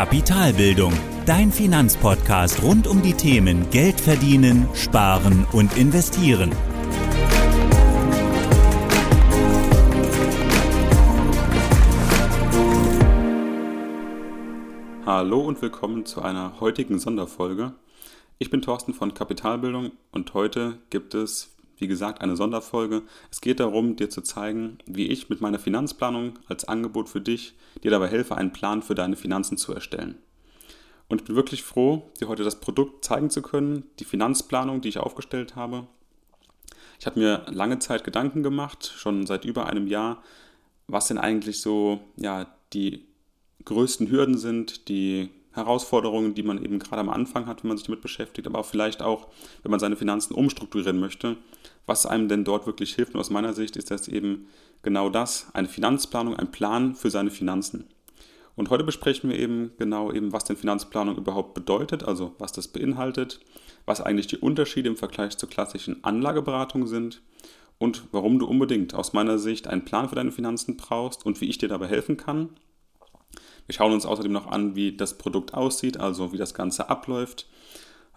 Kapitalbildung, dein Finanzpodcast rund um die Themen Geld verdienen, sparen und investieren. Hallo und willkommen zu einer heutigen Sonderfolge. Ich bin Thorsten von Kapitalbildung und heute gibt es, wie gesagt, eine Sonderfolge. Es geht darum, dir zu zeigen, wie ich mit meiner Finanzplanung als Angebot für dich dir dabei helfe, einen Plan für deine Finanzen zu erstellen. Und ich bin wirklich froh, dir heute das Produkt zeigen zu können, die Finanzplanung, die ich aufgestellt habe. Ich habe mir lange Zeit Gedanken gemacht, schon seit über einem Jahr, was denn eigentlich so ja, die größten Hürden sind, die Herausforderungen, die man eben gerade am Anfang hat, wenn man sich damit beschäftigt, aber vielleicht auch, wenn man seine Finanzen umstrukturieren möchte, was einem denn dort wirklich hilft. Und aus meiner Sicht ist das eben genau das, eine Finanzplanung, ein Plan für seine Finanzen. Und heute besprechen wir eben genau eben, was denn Finanzplanung überhaupt bedeutet, also was das beinhaltet, was eigentlich die Unterschiede im Vergleich zur klassischen Anlageberatung sind und warum du unbedingt aus meiner Sicht einen Plan für deine Finanzen brauchst und wie ich dir dabei helfen kann wir schauen uns außerdem noch an, wie das Produkt aussieht, also wie das Ganze abläuft,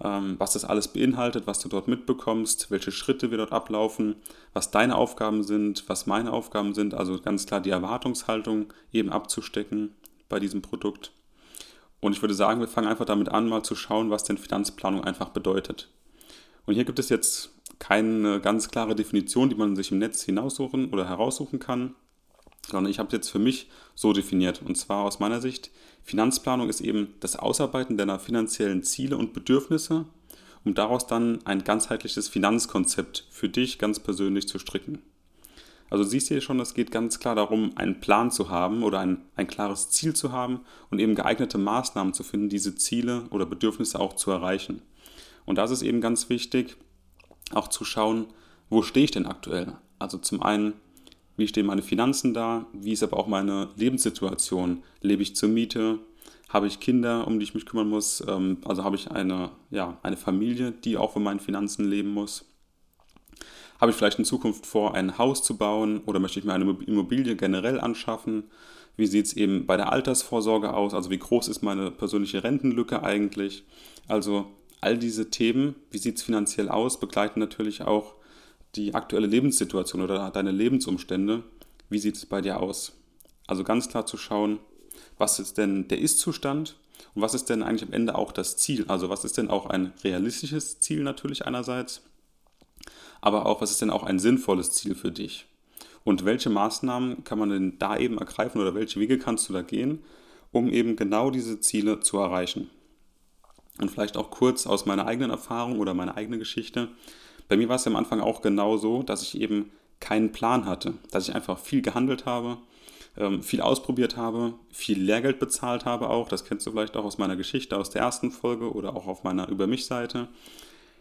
ähm, was das alles beinhaltet, was du dort mitbekommst, welche Schritte wir dort ablaufen, was deine Aufgaben sind, was meine Aufgaben sind, also ganz klar die Erwartungshaltung eben abzustecken bei diesem Produkt. Und ich würde sagen, wir fangen einfach damit an, mal zu schauen, was denn Finanzplanung einfach bedeutet. Und hier gibt es jetzt keine ganz klare Definition, die man sich im Netz hinaussuchen oder heraussuchen kann sondern ich habe es jetzt für mich so definiert. Und zwar aus meiner Sicht, Finanzplanung ist eben das Ausarbeiten deiner finanziellen Ziele und Bedürfnisse, um daraus dann ein ganzheitliches Finanzkonzept für dich ganz persönlich zu stricken. Also siehst du hier schon, es geht ganz klar darum, einen Plan zu haben oder ein, ein klares Ziel zu haben und eben geeignete Maßnahmen zu finden, diese Ziele oder Bedürfnisse auch zu erreichen. Und das ist eben ganz wichtig, auch zu schauen, wo stehe ich denn aktuell? Also zum einen, wie stehen meine Finanzen da, wie ist aber auch meine Lebenssituation. Lebe ich zur Miete? Habe ich Kinder, um die ich mich kümmern muss? Ähm, also habe ich eine, ja, eine Familie, die auch von meinen Finanzen leben muss? Habe ich vielleicht in Zukunft vor, ein Haus zu bauen oder möchte ich mir eine Immobilie generell anschaffen? Wie sieht es eben bei der Altersvorsorge aus? Also wie groß ist meine persönliche Rentenlücke eigentlich? Also all diese Themen, wie sieht es finanziell aus, begleiten natürlich auch die aktuelle Lebenssituation oder deine Lebensumstände, wie sieht es bei dir aus? Also ganz klar zu schauen, was ist denn der Ist-Zustand und was ist denn eigentlich am Ende auch das Ziel? Also was ist denn auch ein realistisches Ziel natürlich einerseits, aber auch was ist denn auch ein sinnvolles Ziel für dich? Und welche Maßnahmen kann man denn da eben ergreifen oder welche Wege kannst du da gehen, um eben genau diese Ziele zu erreichen? Und vielleicht auch kurz aus meiner eigenen Erfahrung oder meiner eigenen Geschichte. Bei mir war es am Anfang auch genau so, dass ich eben keinen Plan hatte, dass ich einfach viel gehandelt habe, ähm, viel ausprobiert habe, viel Lehrgeld bezahlt habe auch. Das kennst du vielleicht auch aus meiner Geschichte, aus der ersten Folge oder auch auf meiner Über mich-Seite.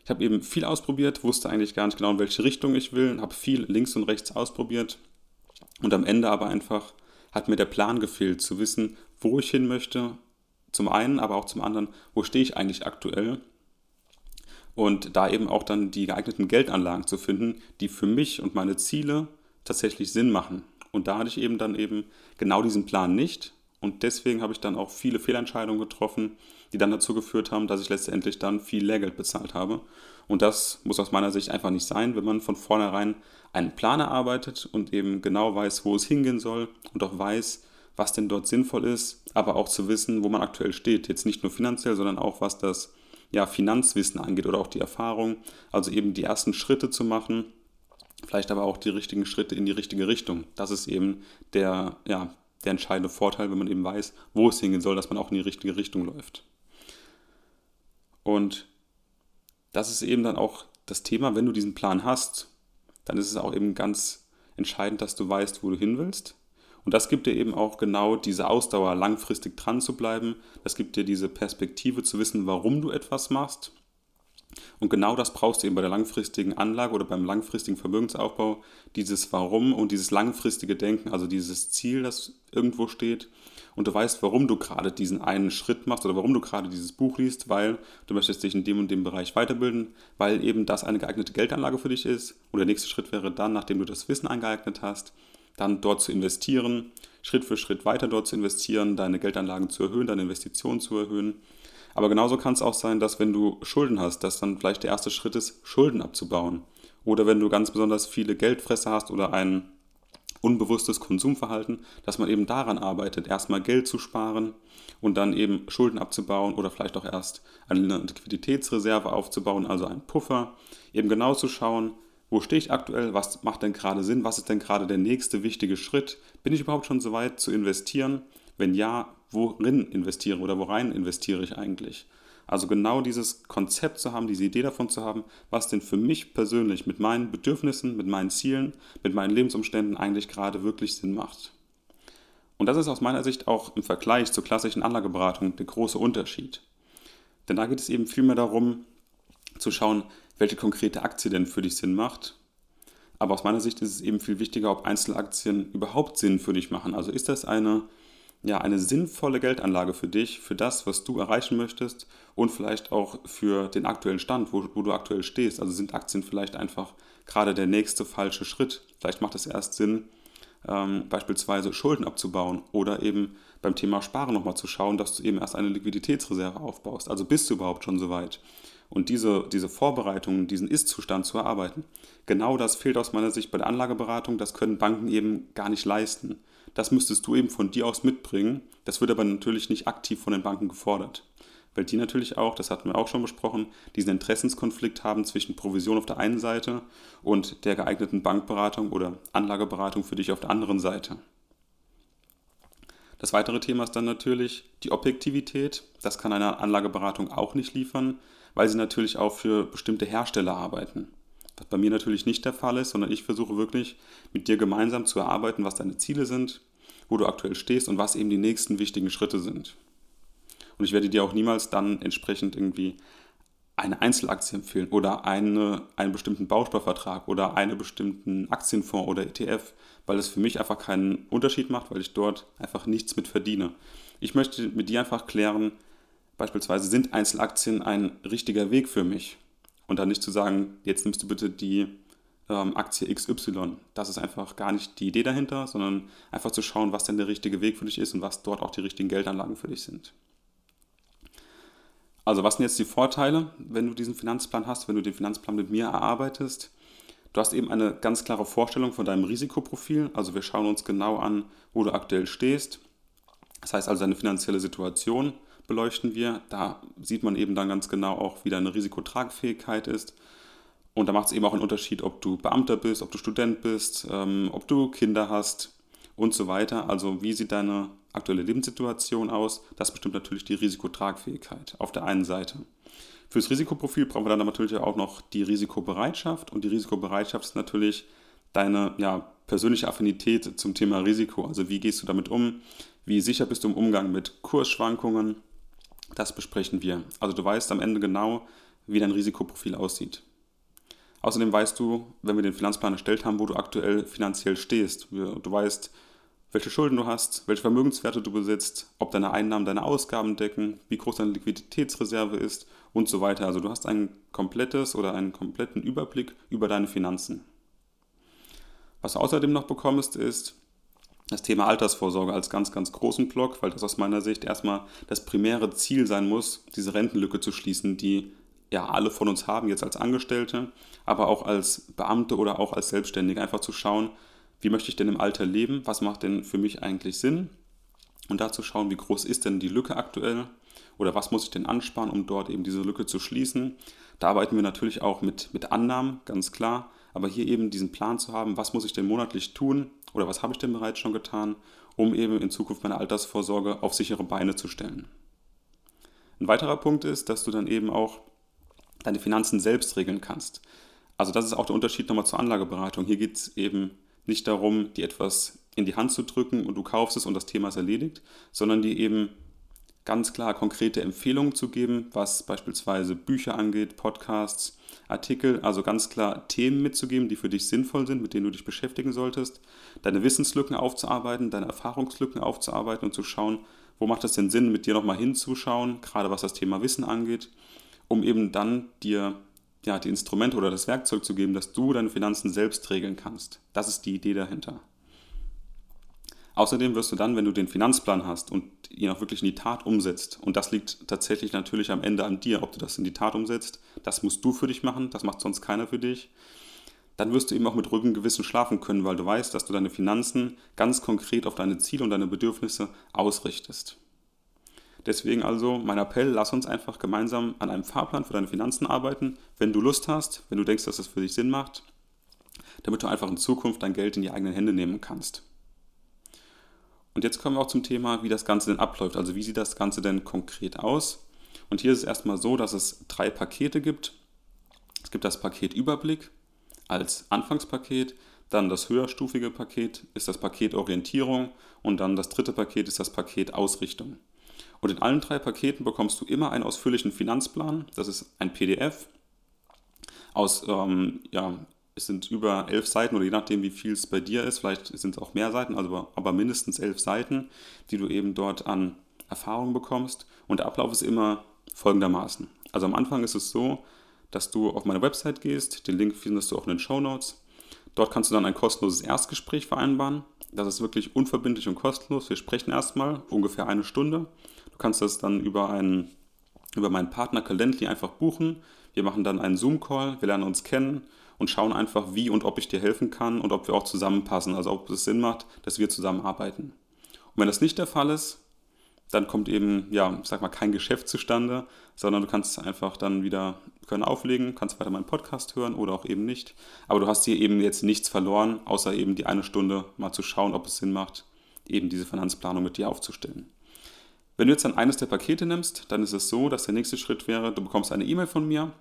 Ich habe eben viel ausprobiert, wusste eigentlich gar nicht genau, in welche Richtung ich will, habe viel links und rechts ausprobiert und am Ende aber einfach hat mir der Plan gefehlt, zu wissen, wo ich hin möchte, zum einen, aber auch zum anderen, wo stehe ich eigentlich aktuell und da eben auch dann die geeigneten Geldanlagen zu finden, die für mich und meine Ziele tatsächlich Sinn machen. Und da hatte ich eben dann eben genau diesen Plan nicht und deswegen habe ich dann auch viele Fehlentscheidungen getroffen, die dann dazu geführt haben, dass ich letztendlich dann viel Lehrgeld bezahlt habe. Und das muss aus meiner Sicht einfach nicht sein, wenn man von vornherein einen Plan erarbeitet und eben genau weiß, wo es hingehen soll und auch weiß, was denn dort sinnvoll ist, aber auch zu wissen, wo man aktuell steht. Jetzt nicht nur finanziell, sondern auch was das ja, Finanzwissen angeht oder auch die Erfahrung. Also eben die ersten Schritte zu machen, vielleicht aber auch die richtigen Schritte in die richtige Richtung. Das ist eben der, ja, der entscheidende Vorteil, wenn man eben weiß, wo es hingehen soll, dass man auch in die richtige Richtung läuft. Und das ist eben dann auch das Thema, wenn du diesen Plan hast, dann ist es auch eben ganz entscheidend, dass du weißt, wo du hin willst. Und das gibt dir eben auch genau diese Ausdauer, langfristig dran zu bleiben. Das gibt dir diese Perspektive zu wissen, warum du etwas machst. Und genau das brauchst du eben bei der langfristigen Anlage oder beim langfristigen Vermögensaufbau, dieses Warum und dieses langfristige Denken, also dieses Ziel, das irgendwo steht. Und du weißt, warum du gerade diesen einen Schritt machst oder warum du gerade dieses Buch liest, weil du möchtest dich in dem und dem Bereich weiterbilden, weil eben das eine geeignete Geldanlage für dich ist. Und der nächste Schritt wäre dann, nachdem du das Wissen angeeignet hast, dann dort zu investieren, Schritt für Schritt weiter dort zu investieren, deine Geldanlagen zu erhöhen, deine Investitionen zu erhöhen. Aber genauso kann es auch sein, dass wenn du Schulden hast, dass dann vielleicht der erste Schritt ist, Schulden abzubauen. Oder wenn du ganz besonders viele Geldfresser hast oder ein unbewusstes Konsumverhalten, dass man eben daran arbeitet, erstmal Geld zu sparen und dann eben Schulden abzubauen oder vielleicht auch erst eine Liquiditätsreserve aufzubauen, also einen Puffer, eben genau zu schauen, wo stehe ich aktuell, was macht denn gerade Sinn, was ist denn gerade der nächste wichtige Schritt, bin ich überhaupt schon so weit zu investieren, wenn ja, worin investiere oder worein investiere ich eigentlich? Also genau dieses Konzept zu haben, diese Idee davon zu haben, was denn für mich persönlich mit meinen Bedürfnissen, mit meinen Zielen, mit meinen Lebensumständen eigentlich gerade wirklich Sinn macht. Und das ist aus meiner Sicht auch im Vergleich zur klassischen Anlageberatung der große Unterschied. Denn da geht es eben vielmehr darum, zu schauen, welche konkrete Aktie denn für dich Sinn macht. Aber aus meiner Sicht ist es eben viel wichtiger, ob Einzelaktien überhaupt Sinn für dich machen. Also ist das eine ja, eine sinnvolle Geldanlage für dich, für das, was du erreichen möchtest und vielleicht auch für den aktuellen Stand, wo, wo du aktuell stehst. Also sind Aktien vielleicht einfach gerade der nächste falsche Schritt. Vielleicht macht es erst Sinn, ähm, beispielsweise Schulden abzubauen oder eben beim Thema Sparen nochmal zu schauen, dass du eben erst eine Liquiditätsreserve aufbaust. Also bist du überhaupt schon so weit? Und diese, diese Vorbereitung, diesen Ist-Zustand zu erarbeiten, genau das fehlt aus meiner Sicht bei der Anlageberatung. Das können Banken eben gar nicht leisten. Das müsstest du eben von dir aus mitbringen. Das wird aber natürlich nicht aktiv von den Banken gefordert. Weil die natürlich auch, das hatten wir auch schon besprochen, diesen Interessenskonflikt haben zwischen Provision auf der einen Seite und der geeigneten Bankberatung oder Anlageberatung für dich auf der anderen Seite. Das weitere Thema ist dann natürlich die Objektivität. Das kann eine Anlageberatung auch nicht liefern, weil sie natürlich auch für bestimmte Hersteller arbeiten. Was bei mir natürlich nicht der Fall ist, sondern ich versuche wirklich mit dir gemeinsam zu erarbeiten, was deine Ziele sind, wo du aktuell stehst und was eben die nächsten wichtigen Schritte sind. Und ich werde dir auch niemals dann entsprechend irgendwie eine Einzelaktie empfehlen oder eine, einen bestimmten Bausparvertrag oder einen bestimmten Aktienfonds oder ETF, weil es für mich einfach keinen Unterschied macht, weil ich dort einfach nichts mit verdiene. Ich möchte mit dir einfach klären, beispielsweise sind Einzelaktien ein richtiger Weg für mich? Und dann nicht zu sagen, jetzt nimmst du bitte die ähm, Aktie XY. Das ist einfach gar nicht die Idee dahinter, sondern einfach zu schauen, was denn der richtige Weg für dich ist und was dort auch die richtigen Geldanlagen für dich sind. Also was sind jetzt die Vorteile, wenn du diesen Finanzplan hast, wenn du den Finanzplan mit mir erarbeitest? Du hast eben eine ganz klare Vorstellung von deinem Risikoprofil. Also wir schauen uns genau an, wo du aktuell stehst. Das heißt also deine finanzielle Situation beleuchten wir. Da sieht man eben dann ganz genau auch, wie deine Risikotragfähigkeit ist. Und da macht es eben auch einen Unterschied, ob du Beamter bist, ob du Student bist, ähm, ob du Kinder hast und so weiter. Also wie sieht deine aktuelle Lebenssituation aus? Das bestimmt natürlich die Risikotragfähigkeit auf der einen Seite. Fürs Risikoprofil brauchen wir dann natürlich auch noch die Risikobereitschaft. Und die Risikobereitschaft ist natürlich deine ja, persönliche Affinität zum Thema Risiko. Also wie gehst du damit um? Wie sicher bist du im Umgang mit Kursschwankungen? Das besprechen wir. Also du weißt am Ende genau, wie dein Risikoprofil aussieht. Außerdem weißt du, wenn wir den Finanzplan erstellt haben, wo du aktuell finanziell stehst. Du weißt, welche Schulden du hast, welche Vermögenswerte du besitzt, ob deine Einnahmen deine Ausgaben decken, wie groß deine Liquiditätsreserve ist und so weiter. Also du hast ein komplettes oder einen kompletten Überblick über deine Finanzen. Was du außerdem noch bekommst, ist das Thema Altersvorsorge als ganz, ganz großen Block, weil das aus meiner Sicht erstmal das primäre Ziel sein muss, diese Rentenlücke zu schließen, die ja alle von uns haben, jetzt als Angestellte, aber auch als Beamte oder auch als Selbstständige, einfach zu schauen, wie möchte ich denn im Alter leben, was macht denn für mich eigentlich Sinn? Und da zu schauen, wie groß ist denn die Lücke aktuell? Oder was muss ich denn ansparen, um dort eben diese Lücke zu schließen. Da arbeiten wir natürlich auch mit, mit Annahmen, ganz klar, aber hier eben diesen Plan zu haben, was muss ich denn monatlich tun oder was habe ich denn bereits schon getan, um eben in Zukunft meine Altersvorsorge auf sichere Beine zu stellen. Ein weiterer Punkt ist, dass du dann eben auch deine Finanzen selbst regeln kannst. Also das ist auch der Unterschied nochmal zur Anlageberatung. Hier geht es eben nicht darum, dir etwas in die Hand zu drücken und du kaufst es und das Thema ist erledigt, sondern dir eben ganz klar konkrete Empfehlungen zu geben, was beispielsweise Bücher angeht, Podcasts, Artikel, also ganz klar Themen mitzugeben, die für dich sinnvoll sind, mit denen du dich beschäftigen solltest, deine Wissenslücken aufzuarbeiten, deine Erfahrungslücken aufzuarbeiten und zu schauen, wo macht es denn Sinn, mit dir nochmal hinzuschauen, gerade was das Thema Wissen angeht, um eben dann dir ja, die Instrumente oder das Werkzeug zu geben, dass du deine Finanzen selbst regeln kannst. Das ist die Idee dahinter. Außerdem wirst du dann, wenn du den Finanzplan hast und ihn auch wirklich in die Tat umsetzt, und das liegt tatsächlich natürlich am Ende an dir, ob du das in die Tat umsetzt, das musst du für dich machen, das macht sonst keiner für dich, dann wirst du eben auch mit ruhigem Gewissen schlafen können, weil du weißt, dass du deine Finanzen ganz konkret auf deine Ziele und deine Bedürfnisse ausrichtest. Deswegen also mein Appell, lass uns einfach gemeinsam an einem Fahrplan für deine Finanzen arbeiten, wenn du Lust hast, wenn du denkst, dass das für dich Sinn macht, damit du einfach in Zukunft dein Geld in die eigenen Hände nehmen kannst. Und jetzt kommen wir auch zum Thema, wie das Ganze denn abläuft. Also wie sieht das Ganze denn konkret aus? Und hier ist es erstmal so, dass es drei Pakete gibt. Es gibt das Paket Überblick als Anfangspaket, dann das höherstufige Paket ist das Paket Orientierung und dann das dritte Paket ist das Paket Ausrichtung. Und in allen drei Paketen bekommst du immer einen ausführlichen Finanzplan. Das ist ein PDF aus ähm, ja, es sind über elf Seiten oder je nachdem, wie viel es bei dir ist, vielleicht sind es auch mehr Seiten, also, aber mindestens elf Seiten, die du eben dort an Erfahrung bekommst. Und der Ablauf ist immer folgendermaßen. Also am Anfang ist es so, dass du auf meine Website gehst, den Link findest du auch in den Show Notes. Dort kannst du dann ein kostenloses Erstgespräch vereinbaren. Das ist wirklich unverbindlich und kostenlos. Wir sprechen erstmal ungefähr eine Stunde. Du kannst das dann über, einen, über meinen Partner Calendly einfach buchen. Wir machen dann einen Zoom-Call, wir lernen uns kennen und schauen einfach, wie und ob ich dir helfen kann und ob wir auch zusammenpassen, also ob es Sinn macht, dass wir zusammenarbeiten. Und wenn das nicht der Fall ist, dann kommt eben, ja, ich sag mal, kein Geschäft zustande, sondern du kannst einfach dann wieder können auflegen, kannst weiter meinen Podcast hören oder auch eben nicht. Aber du hast hier eben jetzt nichts verloren, außer eben die eine Stunde mal zu schauen, ob es Sinn macht, eben diese Finanzplanung mit dir aufzustellen. Wenn du jetzt dann eines der Pakete nimmst, dann ist es so, dass der nächste Schritt wäre, du bekommst eine E-Mail von mir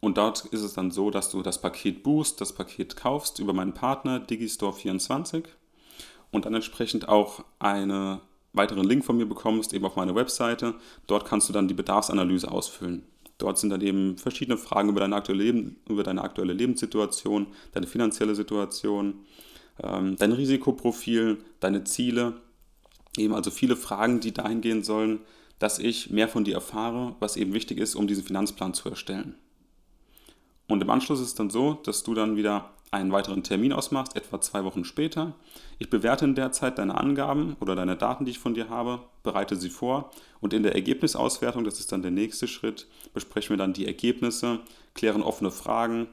und dort ist es dann so, dass du das Paket buchst, das Paket kaufst über meinen Partner Digistore24 und dann entsprechend auch einen weiteren Link von mir bekommst, eben auf meine Webseite. Dort kannst du dann die Bedarfsanalyse ausfüllen. Dort sind dann eben verschiedene Fragen über deine aktuelle, Leben, über deine aktuelle Lebenssituation, deine finanzielle Situation, ähm, dein Risikoprofil, deine Ziele. Eben also viele Fragen, die dahin gehen sollen, dass ich mehr von dir erfahre, was eben wichtig ist, um diesen Finanzplan zu erstellen. Und im Anschluss ist es dann so, dass du dann wieder einen weiteren Termin ausmachst, etwa zwei Wochen später. Ich bewerte in der Zeit deine Angaben oder deine Daten, die ich von dir habe, bereite sie vor. Und in der Ergebnisauswertung, das ist dann der nächste Schritt, besprechen wir dann die Ergebnisse, klären offene Fragen,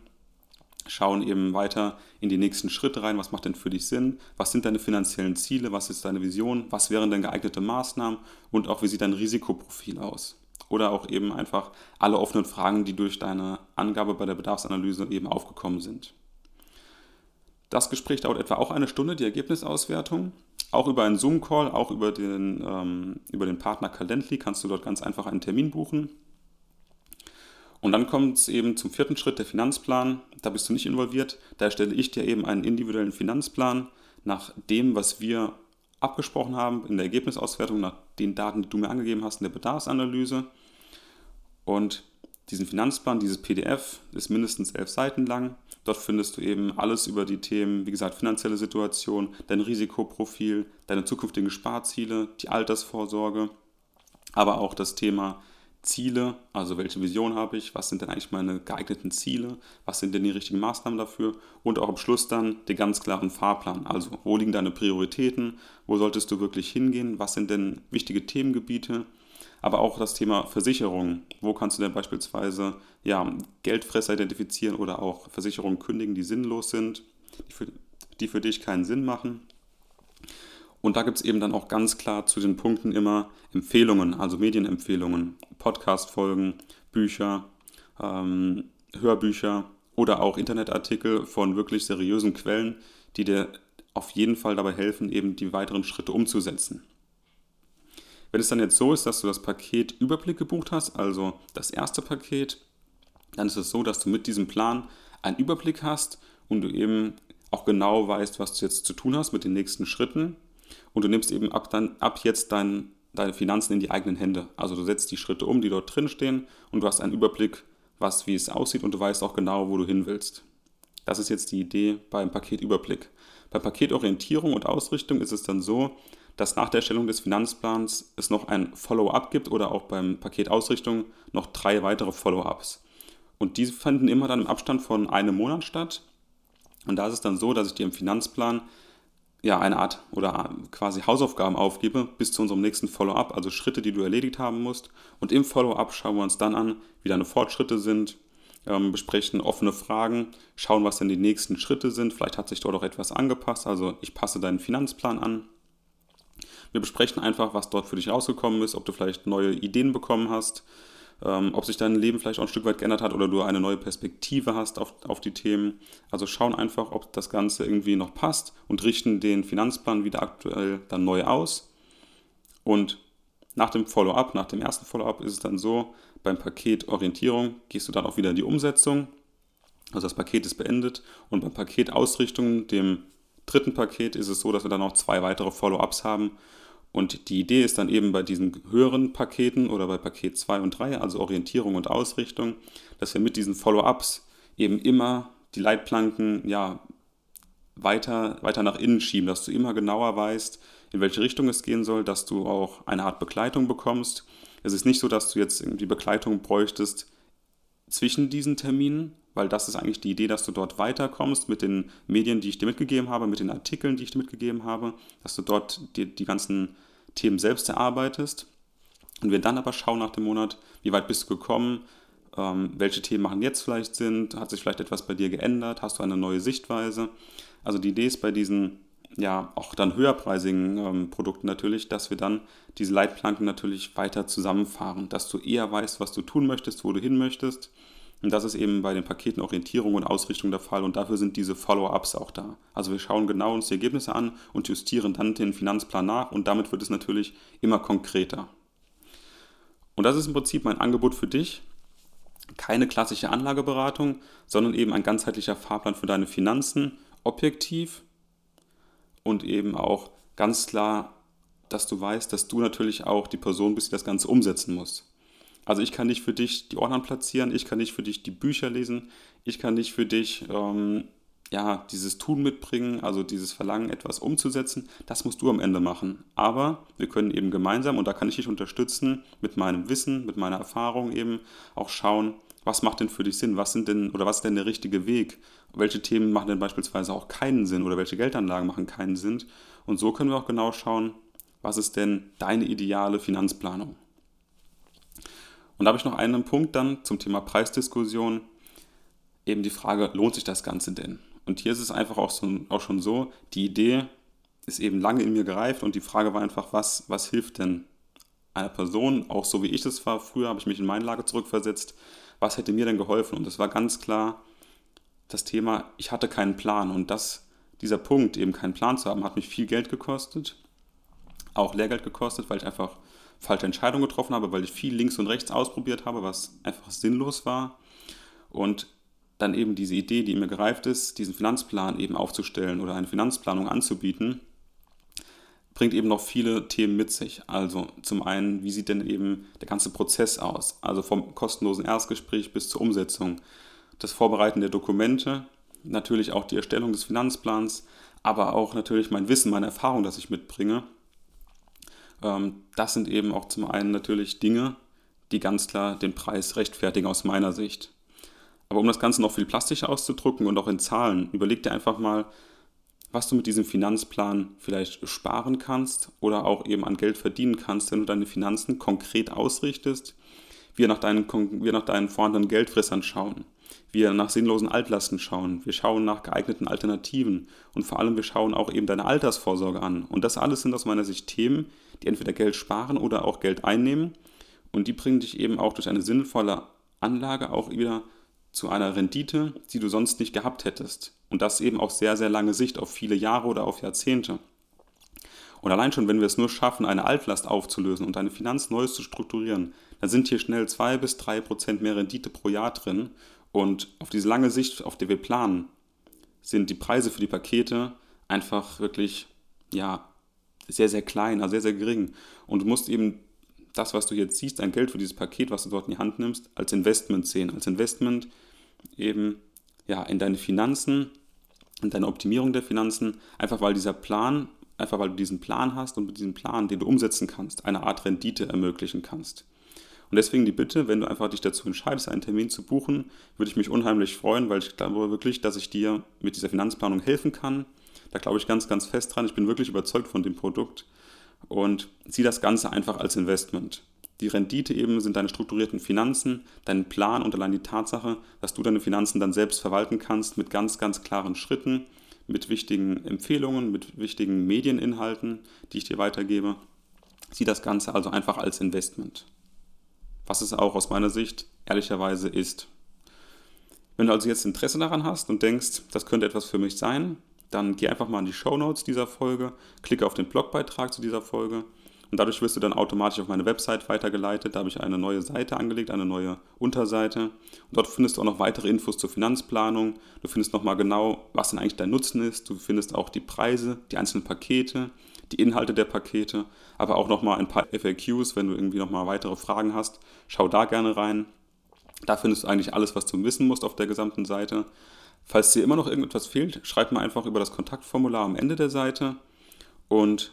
schauen eben weiter in die nächsten Schritte rein, was macht denn für dich Sinn, was sind deine finanziellen Ziele, was ist deine Vision, was wären denn geeignete Maßnahmen? Und auch wie sieht dein Risikoprofil aus oder auch eben einfach alle offenen Fragen, die durch deine Angabe bei der Bedarfsanalyse eben aufgekommen sind. Das Gespräch dauert etwa auch eine Stunde, die Ergebnisauswertung. Auch über einen Zoom-Call, auch über den, ähm, über den Partner Calendly kannst du dort ganz einfach einen Termin buchen. Und dann kommt es eben zum vierten Schritt, der Finanzplan. Da bist du nicht involviert. Da erstelle ich dir eben einen individuellen Finanzplan nach dem, was wir abgesprochen haben in der Ergebnisauswertung nach den Daten, die du mir angegeben hast in der Bedarfsanalyse. Und diesen Finanzplan, dieses PDF, ist mindestens elf Seiten lang. Dort findest du eben alles über die Themen, wie gesagt, finanzielle Situation, dein Risikoprofil, deine zukünftigen Sparziele, die Altersvorsorge, aber auch das Thema Ziele, also welche Vision habe ich, was sind denn eigentlich meine geeigneten Ziele, was sind denn die richtigen Maßnahmen dafür und auch am Schluss dann den ganz klaren Fahrplan, also wo liegen deine Prioritäten, wo solltest du wirklich hingehen, was sind denn wichtige Themengebiete, aber auch das Thema Versicherung, wo kannst du denn beispielsweise ja, Geldfresser identifizieren oder auch Versicherungen kündigen, die sinnlos sind, die für, die für dich keinen Sinn machen und da gibt es eben dann auch ganz klar zu den Punkten immer Empfehlungen, also Medienempfehlungen, Podcast-Folgen, Bücher, ähm, Hörbücher oder auch Internetartikel von wirklich seriösen Quellen, die dir auf jeden Fall dabei helfen, eben die weiteren Schritte umzusetzen. Wenn es dann jetzt so ist, dass du das Paket Überblick gebucht hast, also das erste Paket, dann ist es so, dass du mit diesem Plan einen Überblick hast und du eben auch genau weißt, was du jetzt zu tun hast mit den nächsten Schritten und du nimmst eben ab, dann, ab jetzt dein, deine Finanzen in die eigenen Hände. Also du setzt die Schritte um, die dort drin stehen und du hast einen Überblick, was, wie es aussieht und du weißt auch genau, wo du hin willst. Das ist jetzt die Idee beim Paketüberblick. Bei Paketorientierung und Ausrichtung ist es dann so, dass nach der Erstellung des Finanzplans es noch ein Follow-up gibt oder auch beim Paketausrichtung noch drei weitere Follow-ups. Und diese fanden immer dann im Abstand von einem Monat statt. Und da ist es dann so, dass ich dir im Finanzplan ja, eine Art oder quasi Hausaufgaben aufgebe bis zu unserem nächsten Follow-up, also Schritte, die du erledigt haben musst. Und im Follow-up schauen wir uns dann an, wie deine Fortschritte sind, ähm, besprechen offene Fragen, schauen, was denn die nächsten Schritte sind. Vielleicht hat sich dort auch etwas angepasst, also ich passe deinen Finanzplan an. Wir besprechen einfach, was dort für dich rausgekommen ist, ob du vielleicht neue Ideen bekommen hast, ähm, ob sich dein Leben vielleicht auch ein Stück weit geändert hat oder du eine neue Perspektive hast auf, auf die Themen. Also schauen einfach, ob das Ganze irgendwie noch passt und richten den Finanzplan wieder aktuell dann neu aus. Und nach dem Follow-up, nach dem ersten Follow-up ist es dann so, beim Paket Orientierung gehst du dann auch wieder in die Umsetzung. Also das Paket ist beendet und beim Paket Ausrichtung, dem dritten Paket, ist es so, dass wir dann noch zwei weitere Follow-ups haben und die Idee ist dann eben bei diesen höheren Paketen oder bei Paket 2 und 3, also Orientierung und Ausrichtung, dass wir mit diesen Follow-ups eben immer die Leitplanken ja, weiter, weiter nach innen schieben, dass du immer genauer weißt, in welche Richtung es gehen soll, dass du auch eine Art Begleitung bekommst. Es ist nicht so, dass du jetzt irgendwie Begleitung bräuchtest zwischen diesen Terminen, weil das ist eigentlich die Idee, dass du dort weiterkommst mit den Medien, die ich dir mitgegeben habe, mit den Artikeln, die ich dir mitgegeben habe, dass du dort die, die ganzen Themen selbst erarbeitest. Und wir dann aber schauen nach dem Monat, wie weit bist du gekommen, ähm, welche Themen machen jetzt vielleicht Sinn, hat sich vielleicht etwas bei dir geändert, hast du eine neue Sichtweise. Also die Idee ist bei diesen ja auch dann höherpreisigen ähm, Produkten natürlich, dass wir dann diese Leitplanken natürlich weiter zusammenfahren, dass du eher weißt, was du tun möchtest, wo du hin möchtest und das ist eben bei den Paketen Orientierung und Ausrichtung der Fall und dafür sind diese Follow-ups auch da. Also wir schauen genau uns die Ergebnisse an und justieren dann den Finanzplan nach und damit wird es natürlich immer konkreter. Und das ist im Prinzip mein Angebot für dich. Keine klassische Anlageberatung, sondern eben ein ganzheitlicher Fahrplan für deine Finanzen, objektiv und eben auch ganz klar, dass du weißt, dass du natürlich auch die Person bist, die das Ganze umsetzen muss. Also ich kann nicht für dich die Ordner platzieren, ich kann nicht für dich die Bücher lesen, ich kann nicht für dich ähm, ja, dieses Tun mitbringen, also dieses Verlangen, etwas umzusetzen. Das musst du am Ende machen. Aber wir können eben gemeinsam, und da kann ich dich unterstützen, mit meinem Wissen, mit meiner Erfahrung eben auch schauen, was macht denn für dich Sinn? Was sind denn oder was ist denn der richtige Weg? Welche Themen machen denn beispielsweise auch keinen Sinn oder welche Geldanlagen machen keinen Sinn? Und so können wir auch genau schauen, was ist denn deine ideale Finanzplanung? Und da habe ich noch einen Punkt dann zum Thema Preisdiskussion, eben die Frage, lohnt sich das Ganze denn? Und hier ist es einfach auch, so, auch schon so, die Idee ist eben lange in mir gereift und die Frage war einfach, was, was hilft denn einer Person, auch so wie ich es war, früher habe ich mich in meine Lage zurückversetzt, was hätte mir denn geholfen? Und es war ganz klar das Thema, ich hatte keinen Plan und das, dieser Punkt, eben keinen Plan zu haben, hat mich viel Geld gekostet, auch Lehrgeld gekostet, weil ich einfach falsche Entscheidungen getroffen habe, weil ich viel links und rechts ausprobiert habe, was einfach sinnlos war. Und dann eben diese Idee, die mir gereift ist, diesen Finanzplan eben aufzustellen oder eine Finanzplanung anzubieten, bringt eben noch viele Themen mit sich. Also zum einen, wie sieht denn eben der ganze Prozess aus? Also vom kostenlosen Erstgespräch bis zur Umsetzung, das Vorbereiten der Dokumente, natürlich auch die Erstellung des Finanzplans, aber auch natürlich mein Wissen, meine Erfahrung, das ich mitbringe das sind eben auch zum einen natürlich Dinge, die ganz klar den Preis rechtfertigen aus meiner Sicht. Aber um das Ganze noch viel plastischer auszudrücken und auch in Zahlen, überleg dir einfach mal, was du mit diesem Finanzplan vielleicht sparen kannst oder auch eben an Geld verdienen kannst, wenn du deine Finanzen konkret ausrichtest, wir nach deinen, wir nach deinen vorhandenen Geldfressern schauen, wir nach sinnlosen Altlasten schauen, wir schauen nach geeigneten Alternativen und vor allem wir schauen auch eben deine Altersvorsorge an. Und das alles sind aus meiner Sicht Themen, die entweder Geld sparen oder auch Geld einnehmen. Und die bringen dich eben auch durch eine sinnvolle Anlage auch wieder zu einer Rendite, die du sonst nicht gehabt hättest. Und das eben auf sehr, sehr lange Sicht, auf viele Jahre oder auf Jahrzehnte. Und allein schon, wenn wir es nur schaffen, eine Altlast aufzulösen und deine Finanzen neu zu strukturieren, dann sind hier schnell zwei bis drei Prozent mehr Rendite pro Jahr drin. Und auf diese lange Sicht, auf der wir planen, sind die Preise für die Pakete einfach wirklich ja, sehr, sehr klein, also sehr, sehr gering. Und du musst eben das, was du jetzt siehst, dein Geld für dieses Paket, was du dort in die Hand nimmst, als Investment sehen. Als Investment eben ja, in deine Finanzen, in deine Optimierung der Finanzen, einfach weil dieser Plan, einfach weil du diesen Plan hast und mit diesem Plan, den du umsetzen kannst, eine Art Rendite ermöglichen kannst. Und deswegen die Bitte, wenn du einfach dich dazu entscheidest, einen Termin zu buchen, würde ich mich unheimlich freuen, weil ich glaube wirklich, dass ich dir mit dieser Finanzplanung helfen kann, Da glaube ich ganz, ganz fest dran. Ich bin wirklich überzeugt von dem Produkt und sieh das Ganze einfach als Investment. Die Rendite eben sind deine strukturierten Finanzen, dein Plan und allein die Tatsache, dass du deine Finanzen dann selbst verwalten kannst mit ganz, ganz klaren Schritten, mit wichtigen Empfehlungen, mit wichtigen Medieninhalten, die ich dir weitergebe. Sieh das Ganze also einfach als Investment. Was es auch aus meiner Sicht ehrlicherweise ist. Wenn du also jetzt Interesse daran hast und denkst, das könnte etwas für mich sein, dann geh einfach mal in die Show Notes dieser Folge, klicke auf den Blogbeitrag zu dieser Folge und dadurch wirst du dann automatisch auf meine Website weitergeleitet. Da habe ich eine neue Seite angelegt, eine neue Unterseite. Und dort findest du auch noch weitere Infos zur Finanzplanung. Du findest nochmal genau, was denn eigentlich dein Nutzen ist. Du findest auch die Preise, die einzelnen Pakete, die Inhalte der Pakete, aber auch nochmal ein paar FAQs, wenn du irgendwie nochmal weitere Fragen hast. Schau da gerne rein. Da findest du eigentlich alles, was du wissen musst auf der gesamten Seite. Falls dir immer noch irgendetwas fehlt, schreib mir einfach über das Kontaktformular am Ende der Seite. Und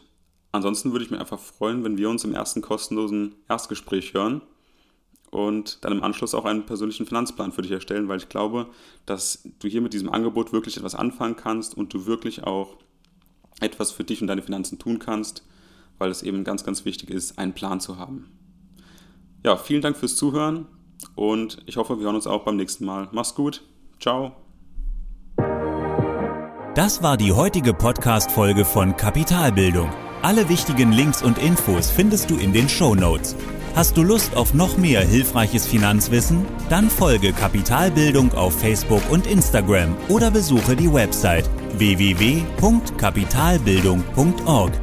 ansonsten würde ich mich einfach freuen, wenn wir uns im ersten kostenlosen Erstgespräch hören und dann im Anschluss auch einen persönlichen Finanzplan für dich erstellen, weil ich glaube, dass du hier mit diesem Angebot wirklich etwas anfangen kannst und du wirklich auch etwas für dich und deine Finanzen tun kannst, weil es eben ganz, ganz wichtig ist, einen Plan zu haben. Ja, vielen Dank fürs Zuhören und ich hoffe, wir hören uns auch beim nächsten Mal. Mach's gut. Ciao. Das war die heutige Podcast-Folge von Kapitalbildung. Alle wichtigen Links und Infos findest du in den Show Notes. Hast du Lust auf noch mehr hilfreiches Finanzwissen? Dann folge Kapitalbildung auf Facebook und Instagram oder besuche die Website www.kapitalbildung.org.